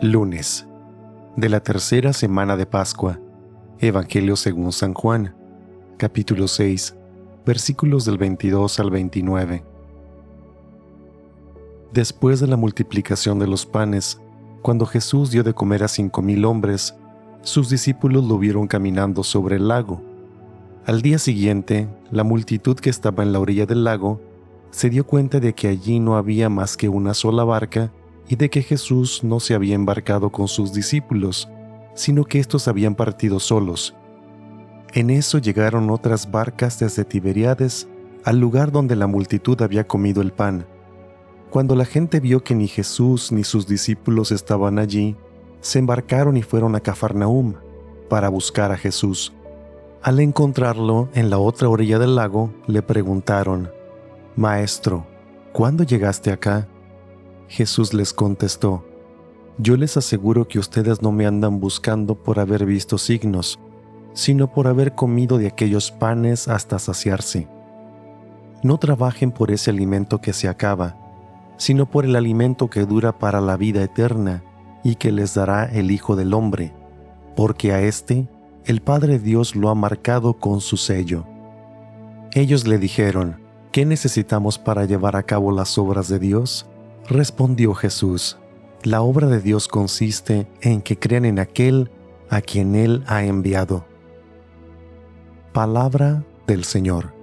Lunes de la tercera semana de Pascua. Evangelio según San Juan, capítulo 6, versículos del 22 al 29. Después de la multiplicación de los panes, cuando Jesús dio de comer a cinco mil hombres, sus discípulos lo vieron caminando sobre el lago. Al día siguiente, la multitud que estaba en la orilla del lago se dio cuenta de que allí no había más que una sola barca y de que Jesús no se había embarcado con sus discípulos, sino que éstos habían partido solos. En eso llegaron otras barcas desde Tiberiades al lugar donde la multitud había comido el pan. Cuando la gente vio que ni Jesús ni sus discípulos estaban allí, se embarcaron y fueron a Cafarnaum para buscar a Jesús. Al encontrarlo en la otra orilla del lago, le preguntaron, Maestro, ¿cuándo llegaste acá? Jesús les contestó, Yo les aseguro que ustedes no me andan buscando por haber visto signos, sino por haber comido de aquellos panes hasta saciarse. No trabajen por ese alimento que se acaba, sino por el alimento que dura para la vida eterna y que les dará el Hijo del Hombre, porque a éste el Padre Dios lo ha marcado con su sello. Ellos le dijeron, ¿qué necesitamos para llevar a cabo las obras de Dios? Respondió Jesús, la obra de Dios consiste en que crean en aquel a quien Él ha enviado. Palabra del Señor.